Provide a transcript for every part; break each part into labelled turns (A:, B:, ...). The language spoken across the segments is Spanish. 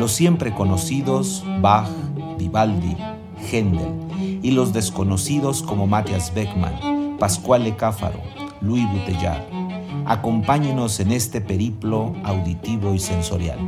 A: Los siempre conocidos Bach, Vivaldi, Händel y los desconocidos como Matthias Beckmann, Pascual Cáfaro, Louis Bouteillard. Acompáñenos en este periplo auditivo y sensorial.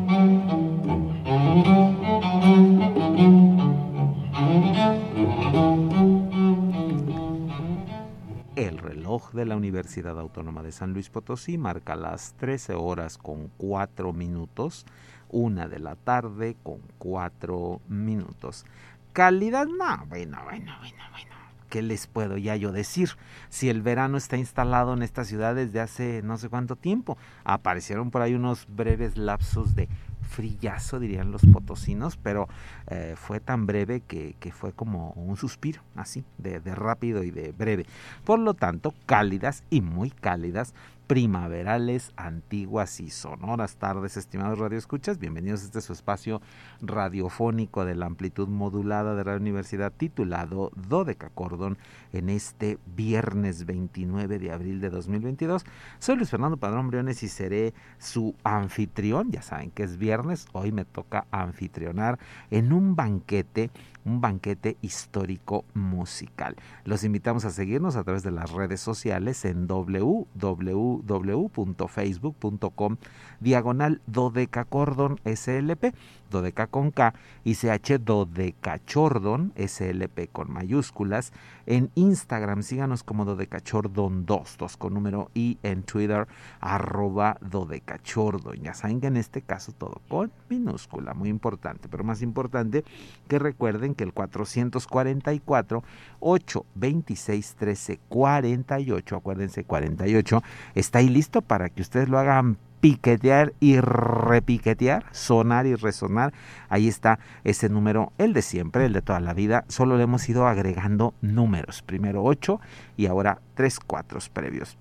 A: El reloj de la Universidad Autónoma de San Luis Potosí marca las 13 horas con 4 minutos, una de la tarde con 4 minutos. Calidad, no, bueno, bueno, bueno, bueno. ¿Qué les puedo ya yo decir? Si el verano está instalado en esta ciudad desde hace no sé cuánto tiempo, aparecieron por ahí unos breves lapsos de frillazo, dirían los potosinos, pero eh, fue tan breve que, fue como un suspiro, así, de rápido y de breve. Por lo tanto, cálidas y muy cálidas primaverales, antiguas y sonoras tardes, estimados radioescuchas. Bienvenidos a este su espacio radiofónico de la amplitud modulada de la Universidad titulado Dodeca Cordón en este viernes 29 de abril de 2022. Soy Luis Fernando Padrón Briones y seré su anfitrión. Ya saben que es viernes, hoy me toca anfitrionar en un banquete un banquete histórico musical. Los invitamos a seguirnos a través de las redes sociales en www.facebook.com diagonal dodecacordon slp, dodeca con K y ch dodecachordon slp con mayúsculas. En Instagram síganos como dodecachordon 2, 2 con número y en Twitter arroba dodecachordon. Ya saben que en este caso todo con minúscula, muy importante, pero más importante que recuerden que el 444 8 26 13 48, acuérdense 48, está ahí listo para que ustedes lo hagan piquetear y repiquetear, sonar y resonar. Ahí está ese número, el de siempre, el de toda la vida. Solo le hemos ido agregando números. Primero 8 y ahora 3 4 previos.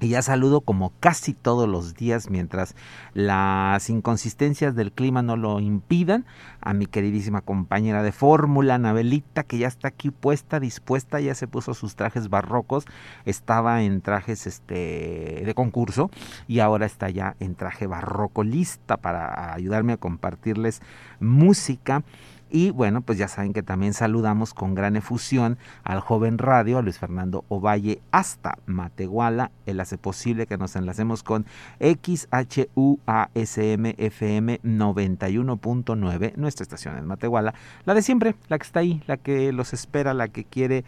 A: Y ya saludo como casi todos los días mientras las inconsistencias del clima no lo impidan a mi queridísima compañera de fórmula, Anabelita, que ya está aquí puesta, dispuesta, ya se puso sus trajes barrocos, estaba en trajes este de concurso y ahora está ya en traje barroco lista para ayudarme a compartirles música y bueno, pues ya saben que también saludamos con gran efusión al joven radio, a Luis Fernando Ovalle, hasta Matehuala. Él hace posible que nos enlacemos con XHUASM FM 91.9, nuestra estación en Matehuala. La de siempre, la que está ahí, la que los espera, la que quiere...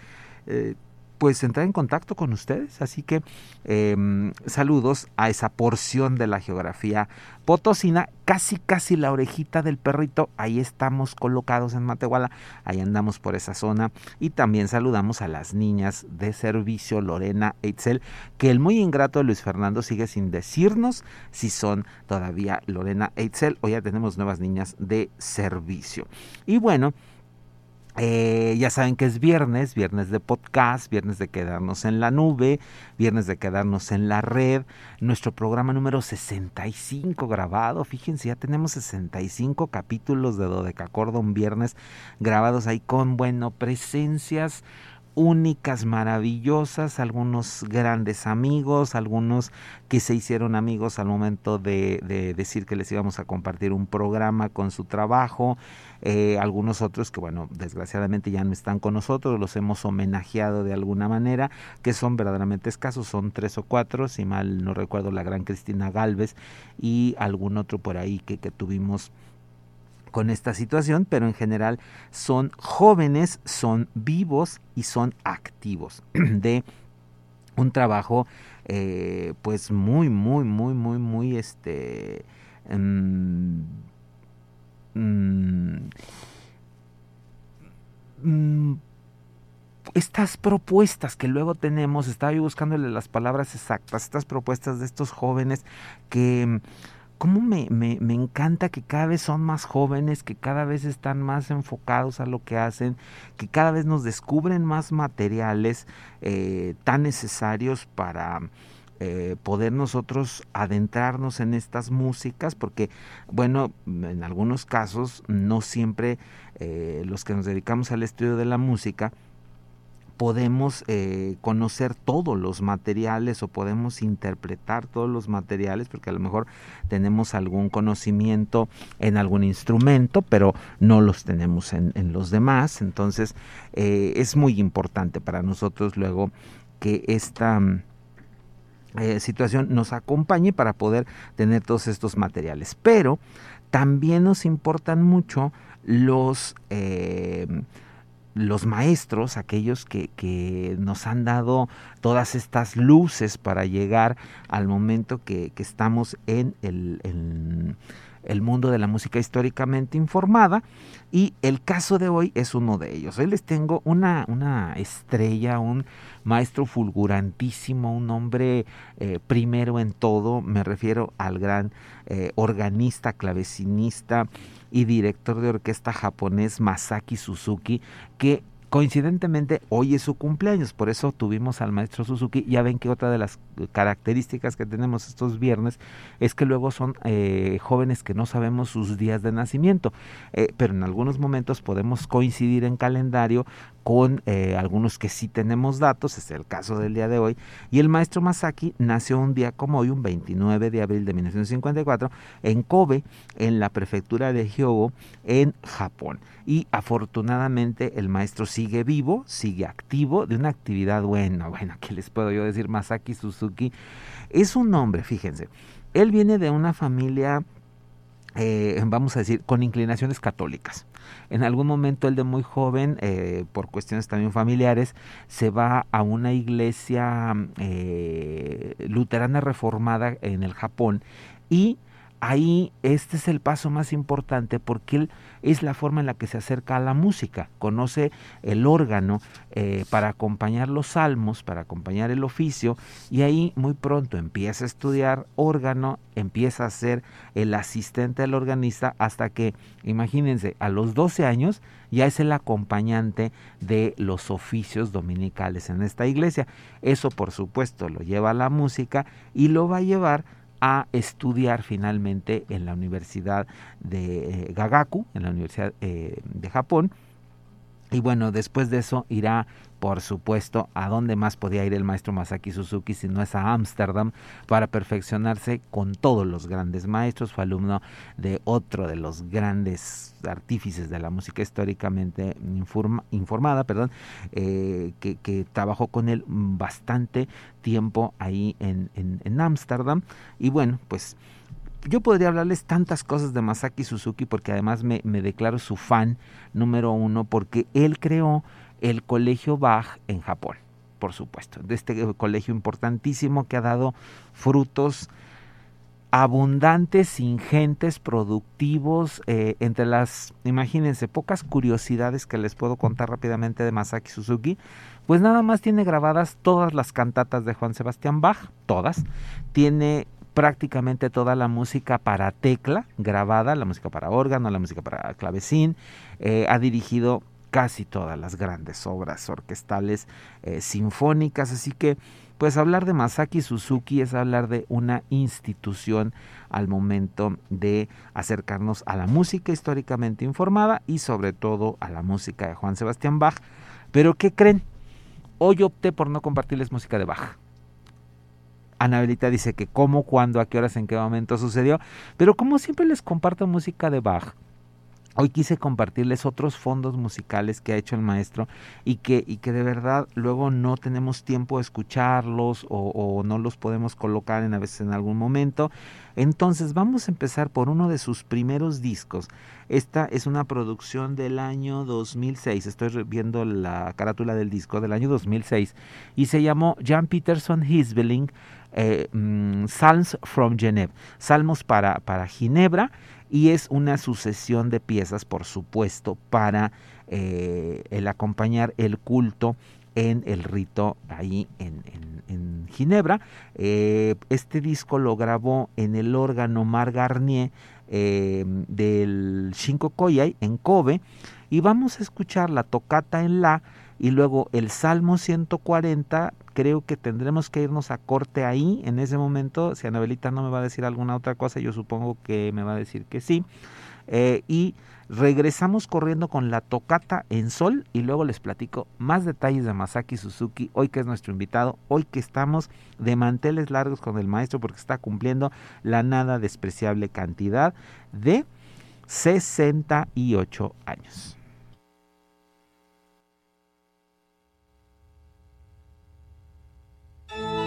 A: Eh, pues entrar en contacto con ustedes. Así que em, saludos a esa porción de la geografía potosina, casi casi la orejita del perrito. Ahí estamos colocados en Matehuala, ahí andamos por esa zona. Y también saludamos a las niñas de servicio, Lorena Eitzel, que el muy ingrato Luis Fernando sigue sin decirnos si son todavía Lorena Eitzel o ya tenemos nuevas niñas de servicio. Y bueno, eh, ya saben que es viernes, viernes de podcast, viernes de quedarnos en la nube, viernes de quedarnos en la red. Nuestro programa número 65 grabado, fíjense, ya tenemos 65 capítulos de Dodecacordon viernes grabados ahí con, bueno, presencias únicas, maravillosas, algunos grandes amigos, algunos que se hicieron amigos al momento de, de decir que les íbamos a compartir un programa con su trabajo, eh, algunos otros que, bueno, desgraciadamente ya no están con nosotros, los hemos homenajeado de alguna manera, que son verdaderamente escasos, son tres o cuatro, si mal no recuerdo, la gran Cristina Galvez y algún otro por ahí que, que tuvimos con esta situación, pero en general son jóvenes, son vivos y son activos. De un trabajo eh, pues muy, muy, muy, muy, muy este... Mm, estas propuestas que luego tenemos, estaba yo buscándole las palabras exactas, estas propuestas de estos jóvenes que cómo me, me, me, encanta que cada vez son más jóvenes, que cada vez están más enfocados a lo que hacen, que cada vez nos descubren más materiales eh, tan necesarios para eh, poder nosotros adentrarnos en estas músicas, porque, bueno, en algunos casos no siempre eh, los que nos dedicamos al estudio de la música, podemos eh, conocer todos los materiales o podemos interpretar todos los materiales porque a lo mejor tenemos algún conocimiento en algún instrumento pero no los tenemos en, los demás entonces es muy importante para nosotros luego que esta eh, situación nos acompañe para poder tener todos estos materiales. Pero también nos importan mucho los, eh, los maestros, aquellos que, que, nos han dado todas estas luces para llegar al momento que, que estamos en el, en el mundo de la música históricamente informada y el caso de hoy es uno de ellos. Hoy les tengo una, una estrella, un maestro fulgurantísimo, un hombre eh, primero en todo, me refiero al gran eh, organista, clavecinista y director de orquesta japonés Masaki Suzuki, que Coincidentemente, hoy es su cumpleaños, por eso tuvimos al maestro Suzuki. Ya ven que otra de las características que tenemos estos viernes es que luego son eh, jóvenes que no sabemos sus días de nacimiento, eh, pero en algunos momentos podemos coincidir en calendario con eh, algunos que sí tenemos datos, es el caso del día de hoy, y el maestro Masaki nació un día como hoy, un 29 de abril de 1954, en Kobe, en la prefectura de Hyogo, en Japón. Y afortunadamente el maestro sigue vivo, sigue activo, de una actividad buena, bueno, ¿qué les puedo yo decir? Masaki Suzuki es un hombre, fíjense, él viene de una familia eh, vamos a decir, con inclinaciones católicas. En algún momento él de muy joven, eh, por cuestiones también familiares, se va a una iglesia eh, luterana reformada en el Japón y ahí este es el paso más importante porque él es la forma en la que se acerca a la música, conoce el órgano eh, para acompañar los salmos, para acompañar el oficio y ahí muy pronto empieza a estudiar órgano, empieza a ser el asistente del organista hasta que, imagínense, a los 12 años ya es el acompañante de los oficios dominicales en esta iglesia. Eso por supuesto lo lleva a la música y lo va a llevar a estudiar finalmente en la Universidad de eh, Gagaku, en la Universidad eh, de Japón. Y bueno, después de eso irá por supuesto, a dónde más podía ir el maestro Masaki Suzuki si no es a Ámsterdam para perfeccionarse con todos los grandes maestros. Fue alumno de otro de los grandes artífices de la música históricamente informada, perdón, eh, que, trabajó con él bastante tiempo ahí en Ámsterdam. y bueno, pues yo podría hablarles tantas cosas de Masaki Suzuki porque además me, me declaro su fan número uno porque él creó el Colegio Bach en Japón, por supuesto, de este colegio importantísimo que ha dado frutos abundantes, ingentes, productivos, eh, entre las, imagínense, pocas curiosidades que les puedo contar rápidamente de Masaki Suzuki, pues nada más tiene grabadas todas las cantatas de Juan Sebastián Bach, todas, tiene prácticamente toda la música para tecla grabada, la música para órgano, la música para clavecín, eh, ha dirigido casi todas las grandes obras orquestales eh, sinfónicas, así que pues hablar de Masaki Suzuki es hablar de una institución al momento de acercarnos a la música históricamente informada y sobre todo a la música de Juan Sebastián Bach. Pero ¿qué creen? Hoy opté por no compartirles música de Bach. Anabelita dice que cómo, cuándo, a qué horas, en qué momento sucedió, pero como siempre les comparto música de Bach, Hoy quise compartirles otros fondos musicales que ha hecho el maestro y que, y que de verdad luego no tenemos tiempo de escucharlos o, no los podemos colocar en a veces en algún momento. Entonces vamos a empezar por uno de sus primeros discos. Esta es una producción del año 2006. Estoy viendo la carátula del disco del año 2006 y se llamó Jan Peterson Hisbeling eh, mm, from Geneva. Salmos para, para Ginebra y es una sucesión de piezas, por supuesto, para eh, el acompañar el culto en el rito ahí en, Ginebra. Eh, este disco lo grabó en el órgano Mar Garnier eh, del Shinko Koyai en Kobe y vamos a escuchar la tocata en La y luego el Salmo 140 creo que tendremos que irnos a corte ahí en ese momento. Si Anabelita no me va a decir alguna otra cosa, yo supongo que me va a decir que sí. Eh, y regresamos corriendo con la tocata en sol y luego les platico más detalles de Masaki Suzuki, hoy que es nuestro invitado, hoy que estamos de manteles largos con el maestro porque está cumpliendo la nada despreciable cantidad de 68 años. Bye.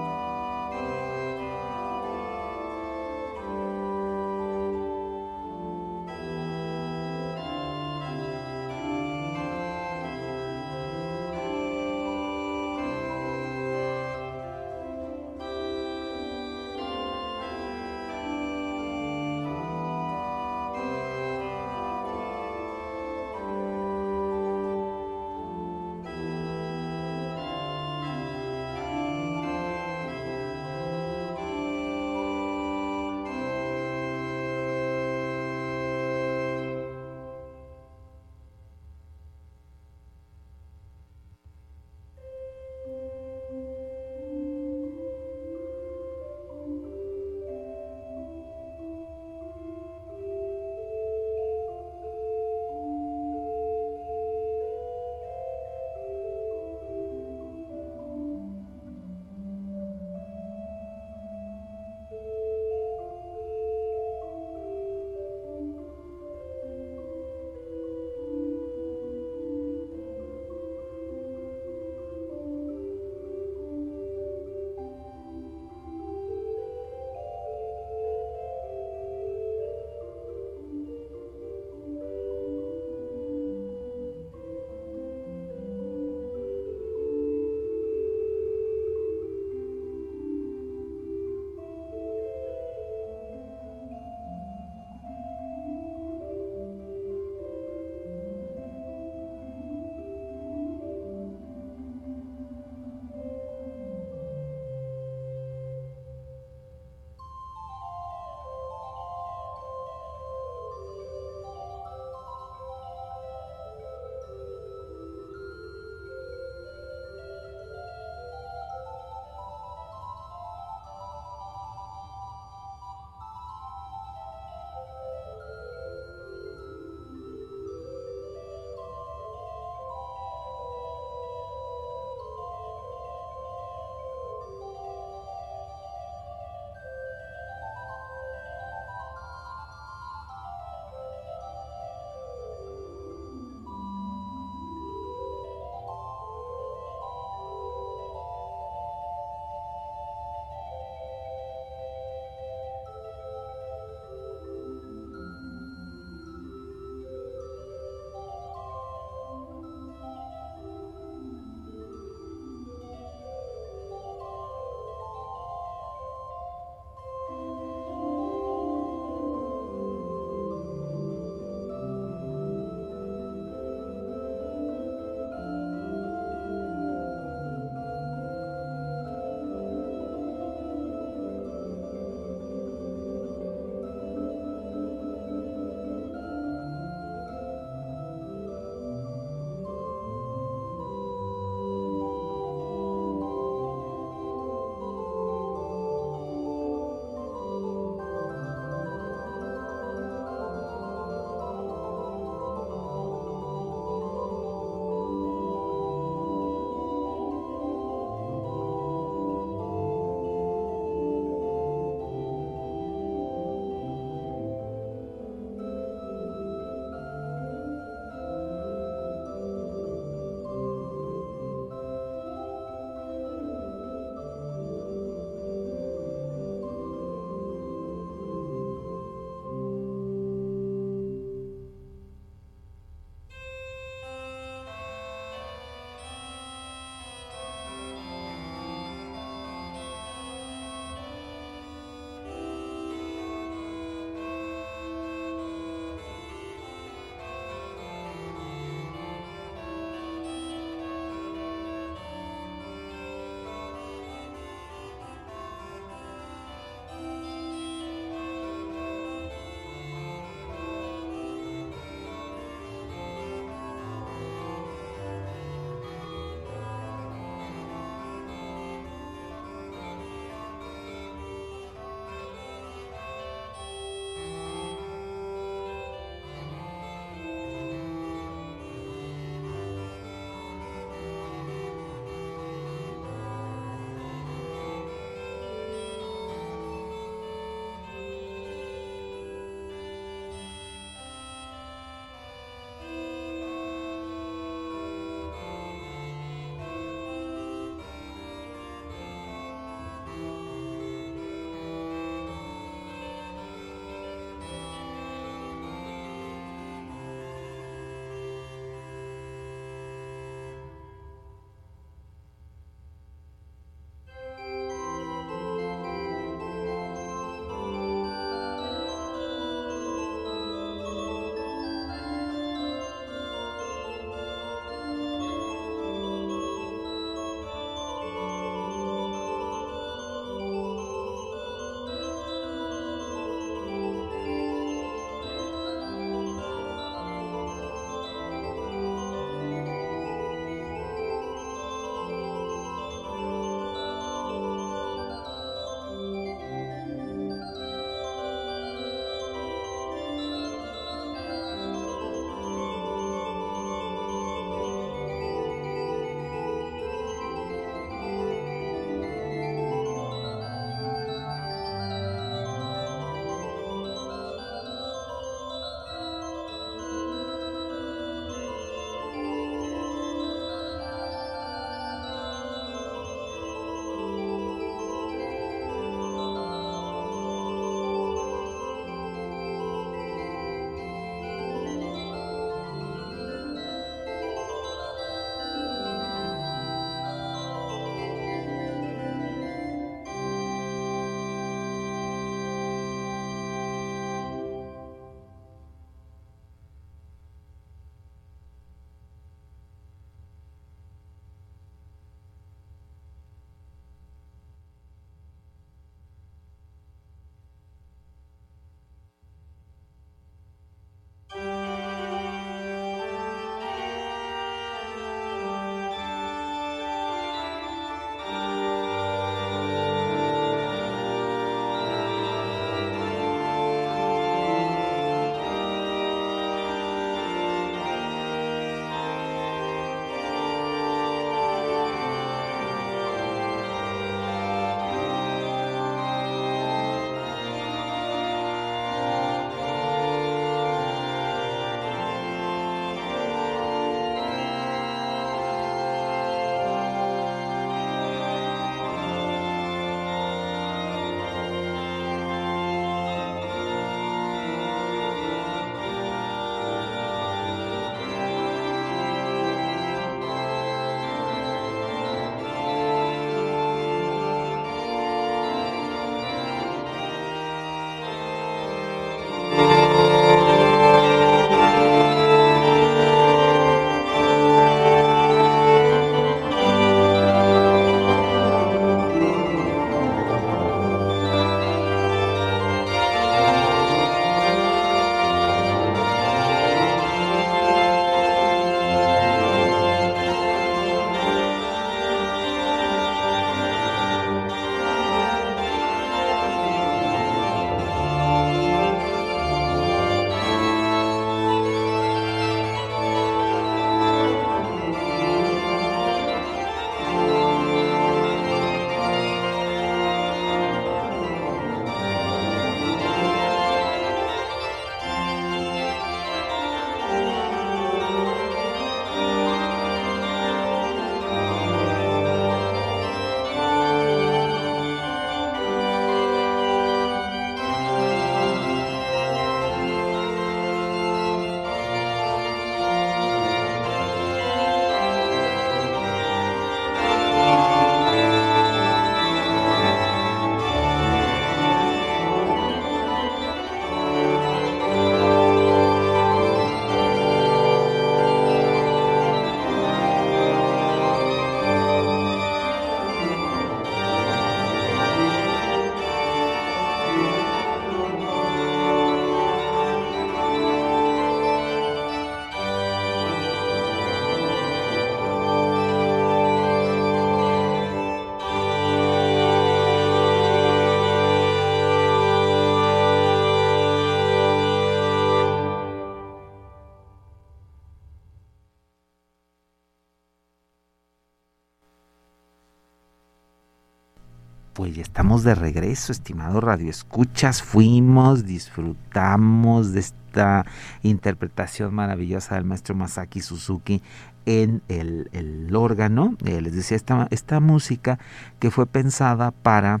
A: Estamos de regreso, estimado Radio Escuchas. Fuimos, disfrutamos de esta interpretación maravillosa del maestro Masaki Suzuki en el, órgano. Eh, les decía, esta, esta música que fue pensada para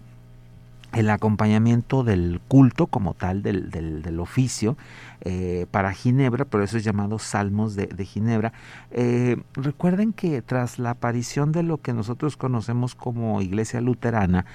A: el acompañamiento del culto como tal, del, del, oficio, eh, para Ginebra, por eso es llamado Salmos de, Ginebra. Eh, recuerden que tras la aparición de lo que nosotros conocemos como Iglesia Luterana,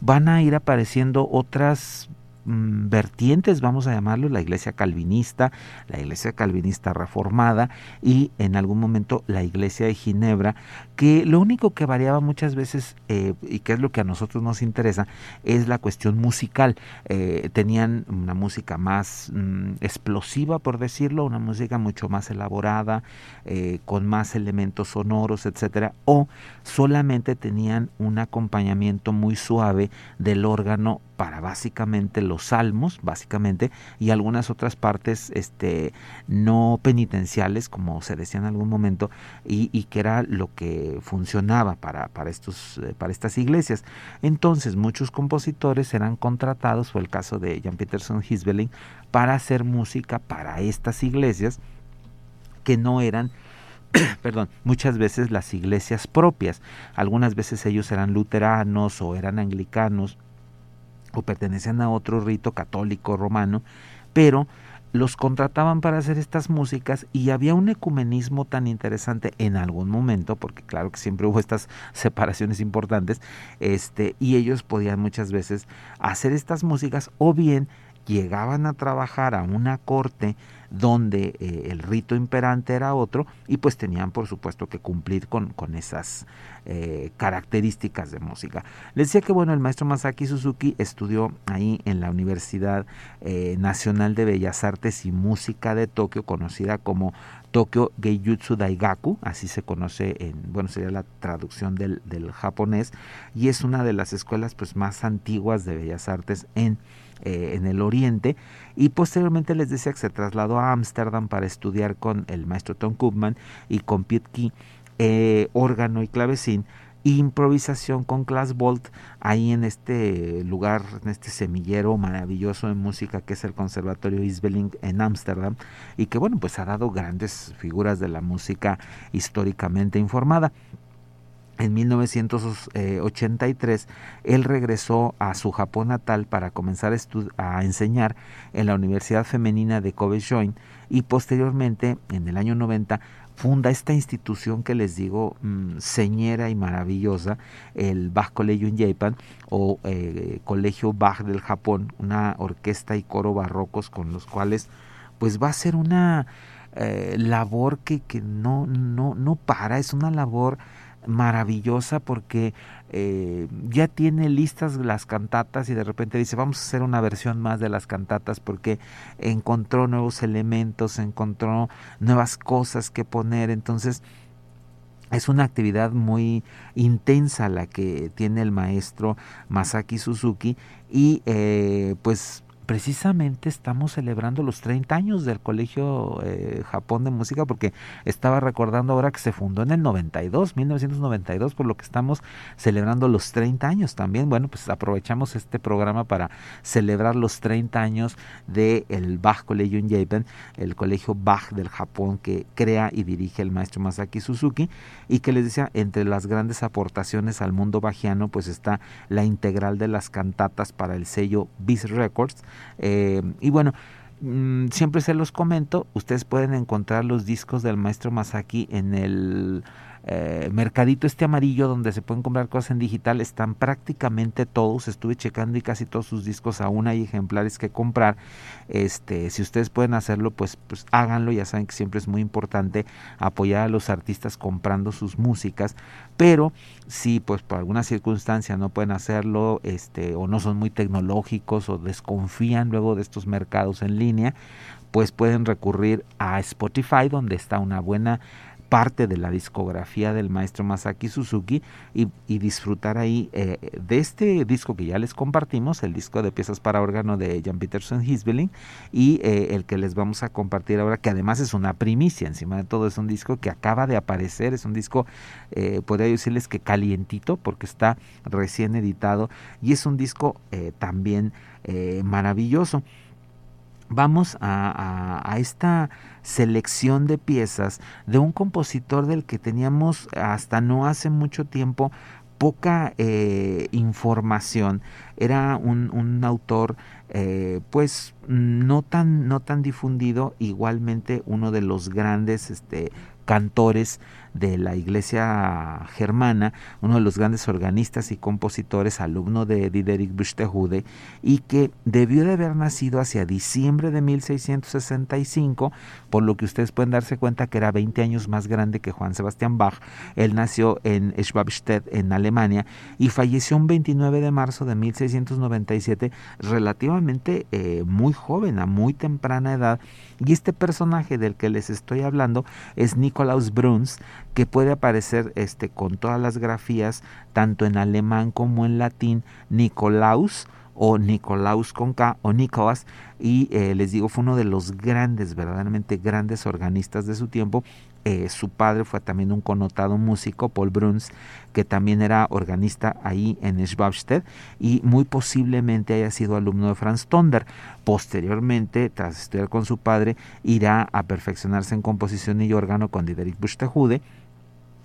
A: van a ir apareciendo otras Mm, vertientes, vamos a llamarlo, la iglesia calvinista, la iglesia calvinista reformada y en algún momento la iglesia de Ginebra, que lo único que variaba muchas veces eh, y que es lo que a nosotros nos interesa es la cuestión musical. Eh, tenían una música más mm, explosiva, por decirlo, una música mucho más elaborada, eh, con más elementos sonoros, etcétera, o solamente tenían un acompañamiento muy suave del órgano para básicamente los salmos, básicamente, y algunas otras partes este, no penitenciales, como se decía en algún momento, y, que era lo que funcionaba para, para, estos, eh, para estas iglesias. Entonces, muchos compositores eran contratados, fue el caso de Jan Peterson Hisbeling, para hacer música para estas iglesias que no eran perdón, muchas veces las iglesias propias. Algunas veces ellos eran luteranos o eran anglicanos o pertenecían a otro rito católico romano, pero los contrataban para hacer estas músicas y había un ecumenismo tan interesante en algún momento, porque claro que siempre hubo estas separaciones importantes, este, y ellos podían muchas veces hacer estas músicas o bien llegaban a trabajar a una corte donde eh, el rito imperante era otro y pues tenían por supuesto que cumplir con, con esas eh, características de música. Les decía que bueno, el maestro Masaki Suzuki estudió ahí en la Universidad eh, Nacional de Bellas Artes y Música de Tokio, conocida como Tokyo Geijutsu Daigaku, así se conoce en, bueno, sería la traducción del, del japonés, y es una de las escuelas pues más antiguas de Bellas Artes en eh, en el oriente y posteriormente les decía que se trasladó a Ámsterdam para estudiar con el maestro Tom Koopman y con Piet Key eh, órgano y clavecín improvisación con Klaas Bolt ahí en este lugar, en este semillero maravilloso de música que es el Conservatorio Isbeling en Ámsterdam y que bueno pues ha dado grandes figuras de la música históricamente informada. En 1983, él regresó a su Japón natal para comenzar a, enseñar en la Universidad Femenina de Kobe Join y posteriormente, en el año 90, funda esta institución que les digo mm, señera y maravillosa, el Bach Collegium Japan o eh, Colegio Bach del Japón, una orquesta y coro barrocos con los cuales pues va a ser una eh, labor que, que no, no, no para, es una labor maravillosa porque eh, ya tiene listas las cantatas y de repente dice vamos a hacer una versión más de las cantatas porque encontró nuevos elementos, encontró nuevas cosas que poner, entonces es una actividad muy intensa la que tiene el maestro Masaki Suzuki y eh, pues precisamente estamos celebrando los 30 años del Colegio eh, Japón de Música porque estaba recordando ahora que se fundó en el 92, 1992, por lo que estamos celebrando los 30 años también. Bueno, pues aprovechamos este programa para celebrar los 30 años del el Bach Collegium Japan, el colegio Bach del Japón que crea y dirige el maestro Masaki Suzuki y que les decía, entre las grandes aportaciones al mundo bajiano pues está la integral de las cantatas para el sello Beast Records, eh, y bueno, mm, siempre se los comento, ustedes pueden encontrar los discos del maestro Masaki en el eh, mercadito este amarillo donde se pueden comprar cosas en digital. Están prácticamente todos estuve checando y casi todos sus discos aún hay ejemplares que comprar. Este si ustedes pueden hacerlo pues pues háganlo ya saben que siempre es muy importante apoyar a los artistas comprando sus músicas pero si pues por alguna circunstancia no pueden hacerlo este o no son muy tecnológicos o desconfían luego de estos mercados en línea pues pueden recurrir a Spotify donde está una buena parte de la discografía del maestro Masaki Suzuki y, disfrutar ahí eh, de este disco que ya les compartimos, el disco de piezas para órgano de Jan Peterson Hisbeling y eh, el que les vamos a compartir ahora, que además es una primicia, encima de todo es un disco que acaba de aparecer, es un disco, eh, podría decirles que calientito porque está recién editado y es un disco también maravilloso. Vamos a, esta selección de piezas de un compositor del que teníamos hasta no hace mucho tiempo poca eh, información. Era un, autor eh, pues no tan, no tan difundido, igualmente uno de los grandes este, cantores de la iglesia germana, uno de los grandes organistas y compositores, alumno de Diderik Buxtehude, y que debió de haber nacido hacia diciembre de 1665, por lo que ustedes pueden darse cuenta que era 20 años más grande que Juan Sebastián Bach. Él nació en Schwabstedt, en Alemania, y falleció un 29 de marzo de 1697, relativamente eh, muy joven, a muy temprana edad, y este personaje del que les estoy hablando es Nikolaus Bruns, que puede aparecer este, con todas las grafías, tanto en alemán como en latín, Nikolaus o Nikolaus con K o Nicolas y eh, les digo fue uno de los grandes, verdaderamente grandes organistas de su tiempo eh, su padre fue también un connotado músico, Paul Bruns, que también era organista ahí en Schwabstedt y muy posiblemente haya sido alumno de Franz Tonder. Posteriormente, tras estudiar con su padre, irá a perfeccionarse en composición y órgano con Diderik Buxtehude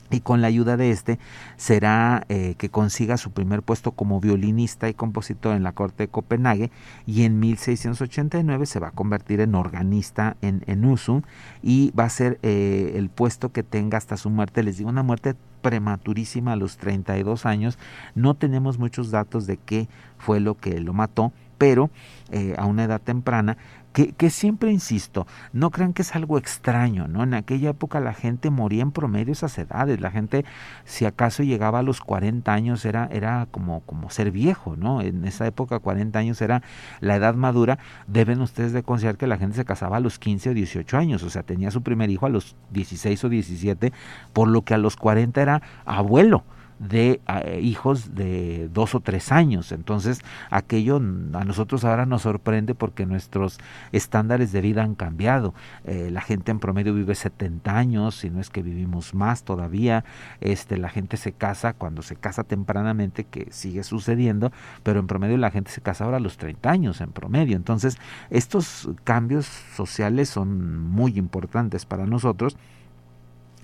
A: y con la ayuda de este será eh, que consiga su primer puesto como violinista y compositor en la corte de Copenhague y en 1689 se va a convertir en organista en, en Usum y va a ser eh, el puesto que tenga hasta su muerte, les digo una muerte prematurísima a los 32 años, no tenemos muchos datos de qué fue lo que lo mató, pero eh, a una edad temprana que, siempre insisto, no crean que es algo extraño, ¿no? En aquella época la gente moría en promedio esas edades, la gente si acaso llegaba a los 40 años era, era como, como ser viejo, ¿no? En esa época 40 años era la edad madura, deben ustedes de considerar que la gente se casaba a los 15 o 18 años, o sea, tenía su primer hijo a los 16 o 17, por lo que a los 40 era abuelo de eh, hijos de dos o tres años. Entonces, aquello a nosotros ahora nos sorprende porque nuestros estándares de vida han cambiado. Eh, la gente en promedio vive 70 años, si no es que vivimos más todavía. Este, la gente se casa cuando se casa tempranamente, que sigue sucediendo, pero en promedio la gente se casa ahora a los 30 años en promedio. Entonces, estos cambios sociales son muy importantes para nosotros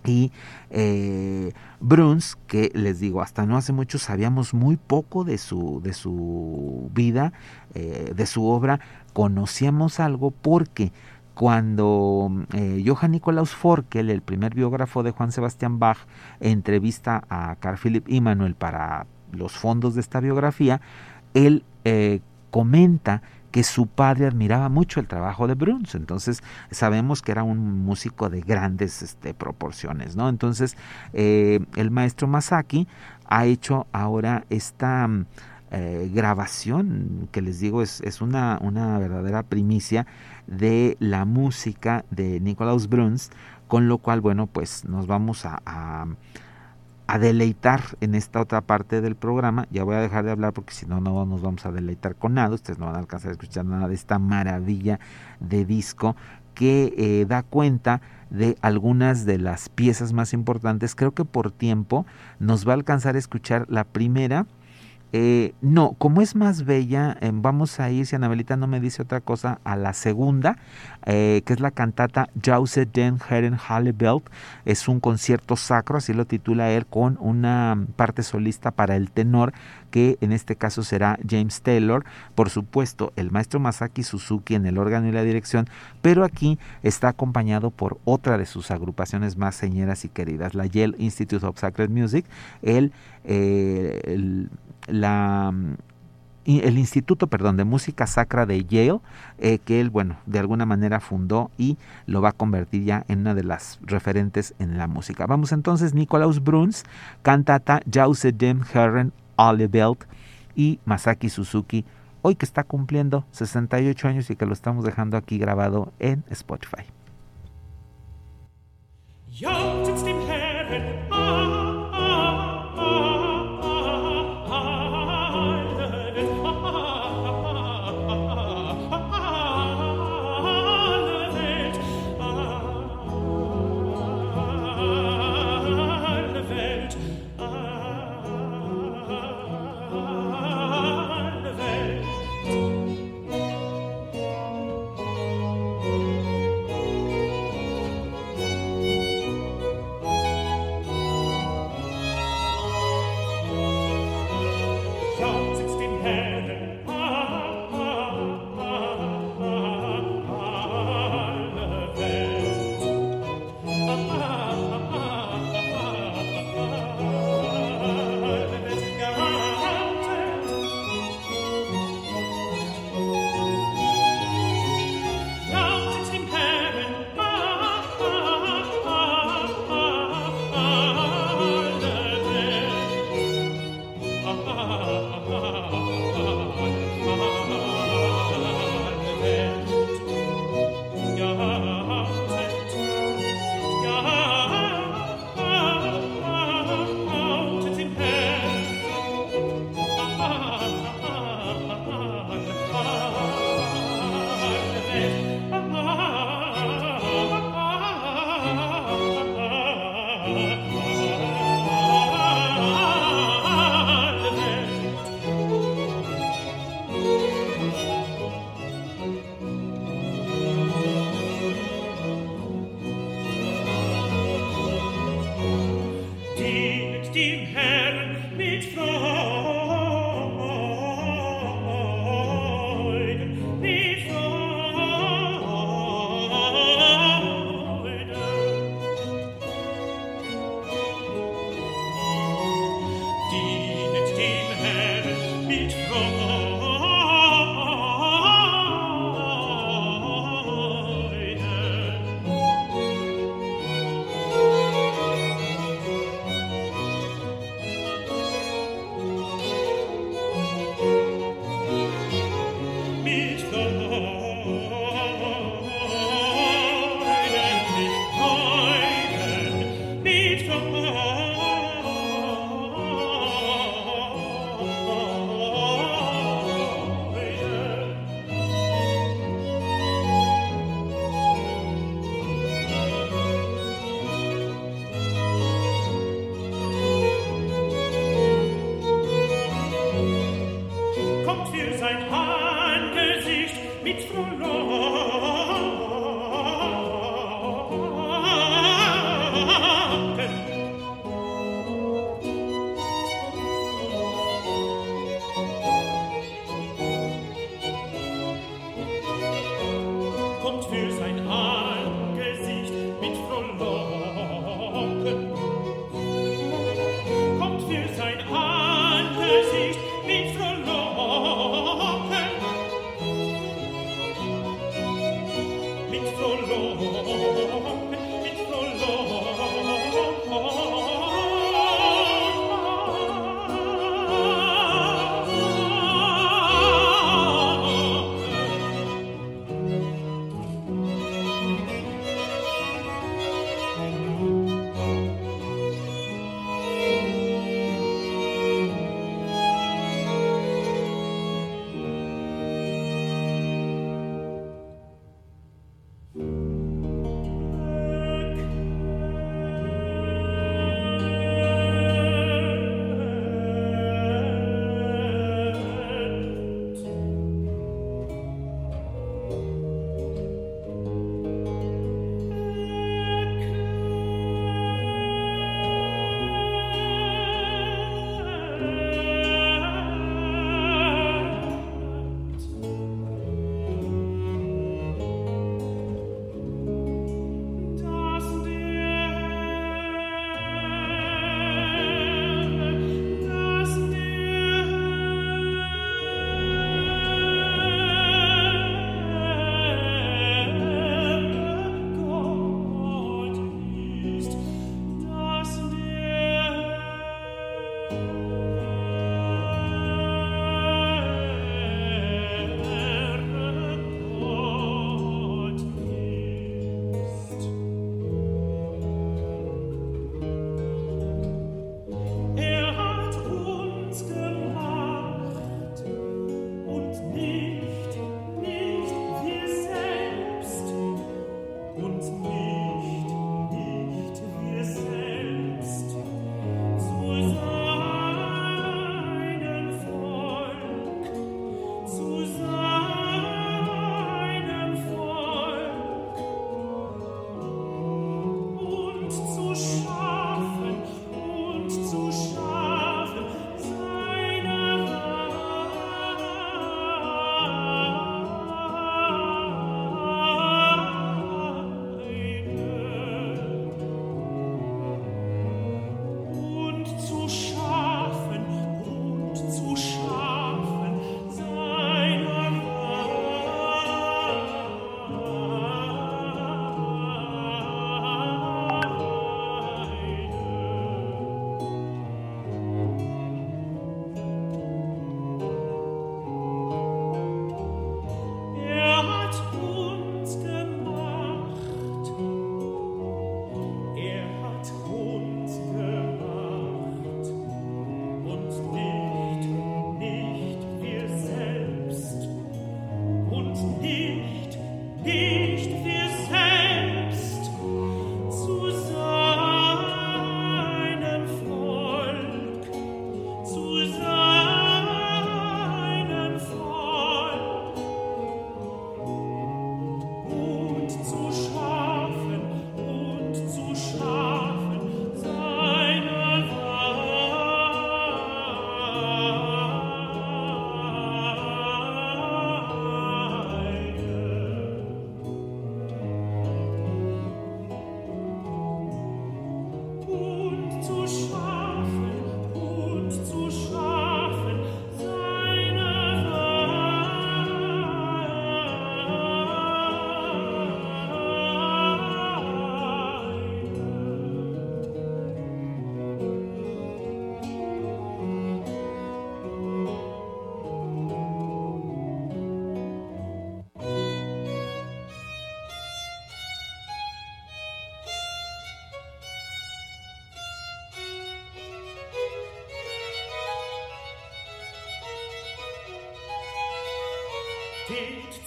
A: y eh, Bruns, que les digo, hasta no hace mucho sabíamos muy poco de su, de su vida, eh, de su obra, conocíamos algo porque cuando eh, Johann Nikolaus Forkel, el primer biógrafo de Juan Sebastián Bach, entrevista a Carl Philipp Immanuel para los fondos de esta biografía, él eh, comenta que su padre admiraba mucho el trabajo de Bruns, entonces sabemos que era un músico de grandes este, proporciones, ¿no? Entonces eh, el maestro Masaki ha hecho ahora esta eh, grabación que les digo es, una, verdadera primicia de la música de Nikolaus Bruns, con lo cual, bueno, pues nos vamos a deleitar en esta otra parte del programa. Ya voy a dejar de hablar porque si no, no nos vamos a deleitar con nada. Ustedes no van a alcanzar a escuchar nada de esta maravilla de disco que eh, da cuenta de algunas de las piezas más importantes. Creo que por tiempo nos va a alcanzar a escuchar la primera eh, no, como es más bella, eh, vamos a ir, si Anabelita no me dice otra cosa, a la segunda, eh, que es la cantata Jause den Herren Hallebelt. Es un concierto sacro, así lo titula él, con una parte solista para el tenor, que en este caso será James Taylor. Por supuesto, el maestro Masaki Suzuki en el órgano y la dirección, pero aquí está acompañado por otra de sus agrupaciones más señeras y queridas, la Yale Institute of Sacred Music, el, el la el Instituto perdón, de Música Sacra de Yale, eh, que él, bueno, de alguna manera fundó y lo va a convertir ya en una de las referentes en la música. Vamos entonces, Nikolaus Bruns, cantata Jause dem Herren alle Welt y Masaki Suzuki, hoy que está cumpliendo 68 años y que lo estamos dejando aquí grabado en Spotify.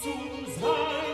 A: zu sein.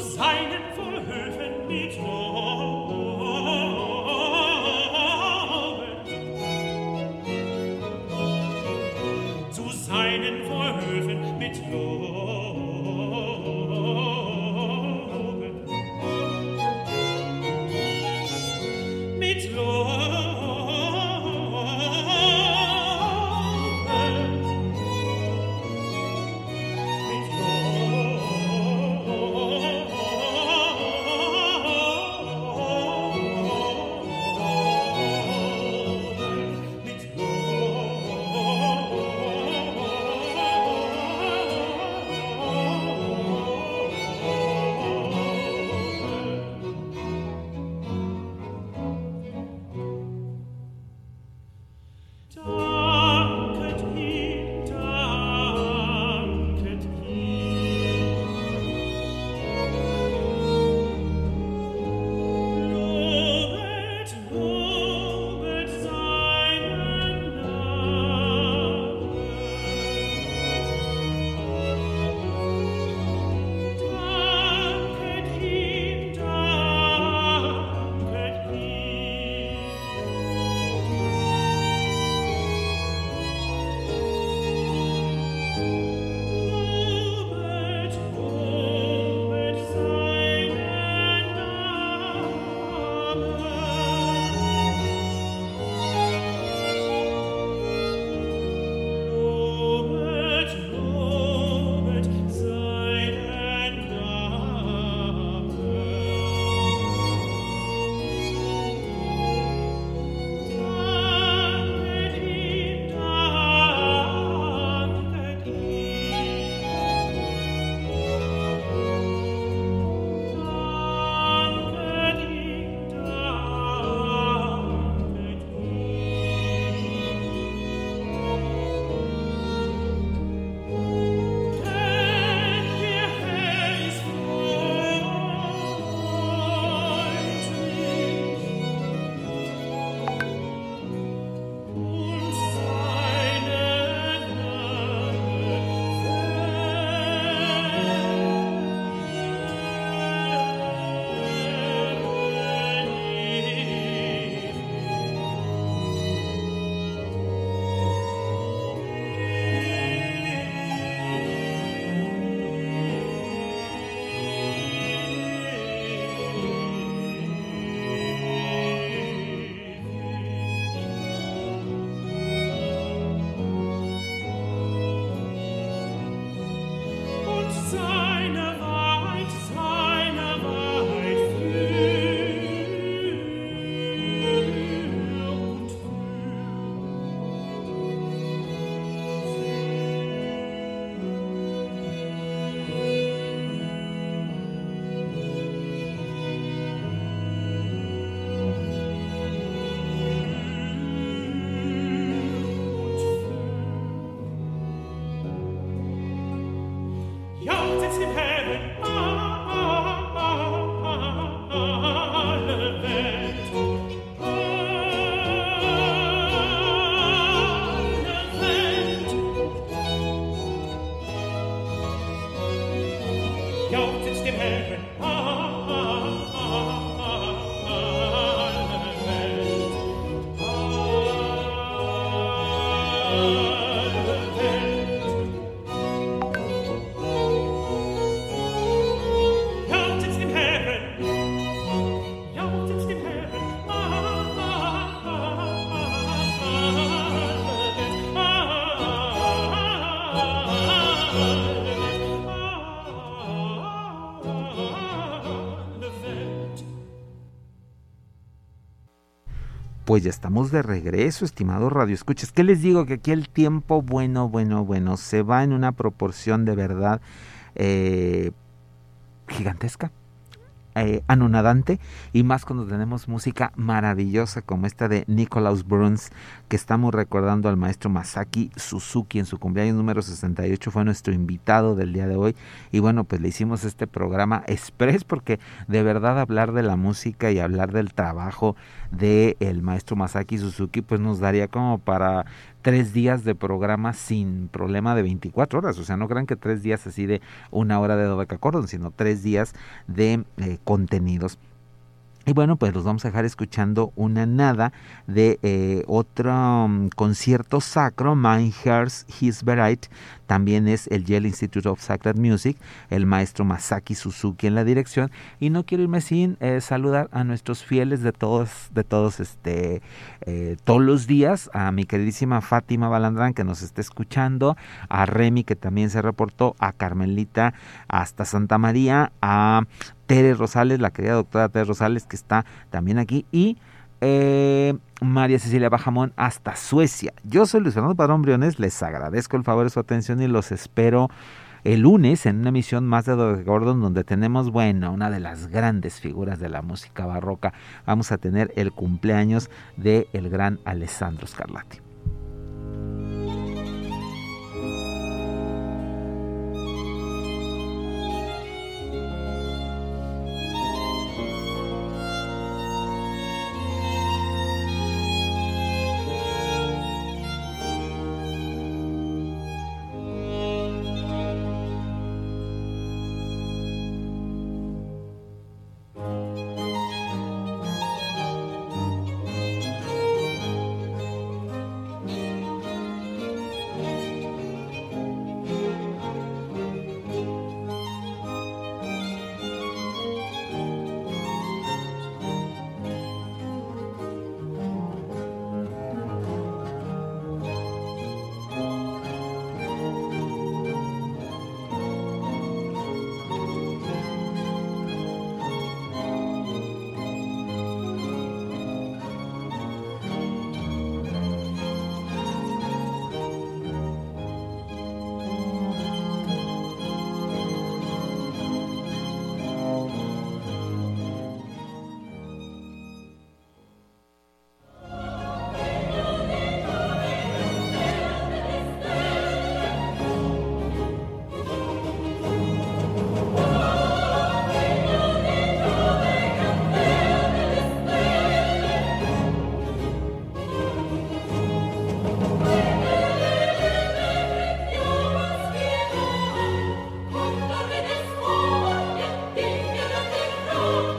A: seinen wohlhöfen mit Pues ya estamos de regreso, estimados radioescuchas. ¿Qué les digo? Que aquí el tiempo, bueno, bueno, bueno, se va en una proporción de verdad eh, gigantesca. Eh, anonadante y más cuando tenemos música maravillosa como esta de Nicholas Burns que estamos recordando al maestro Masaki Suzuki en su cumpleaños número 68 fue nuestro invitado del día de hoy. Y bueno pues le hicimos este programa express porque de verdad hablar de la música y hablar del trabajo de el maestro Masaki Suzuki pues nos daría como para tres días de programa sin problema de 24 horas. O sea, no crean que tres días así de una hora de Dodecacordon, sino tres días de eh, contenidos. Y bueno, pues los vamos a dejar escuchando una nada de eh, otro mm, concierto sacro, Mein Herz, His Bereit. También es el Yale Institute of Sacred Music, el maestro Masaki Suzuki en la dirección. Y no quiero irme sin eh, saludar a nuestros fieles de todos, de todos, este, eh, todos los días, a mi queridísima Fátima Balandrán que nos está escuchando, a Remy que también se reportó, a Carmelita hasta Santa María, a Tere Rosales, la querida doctora Tere Rosales, que está también aquí, y eh, María Cecilia Bajamón hasta Suecia. Yo soy Luis Fernando Padrón Briones, les agradezco el favor de su atención y los espero el lunes en una emisión más de Gordon donde tenemos, bueno, una de las grandes figuras de la música barroca. Vamos a tener el cumpleaños de el gran Alessandro Scarlatti.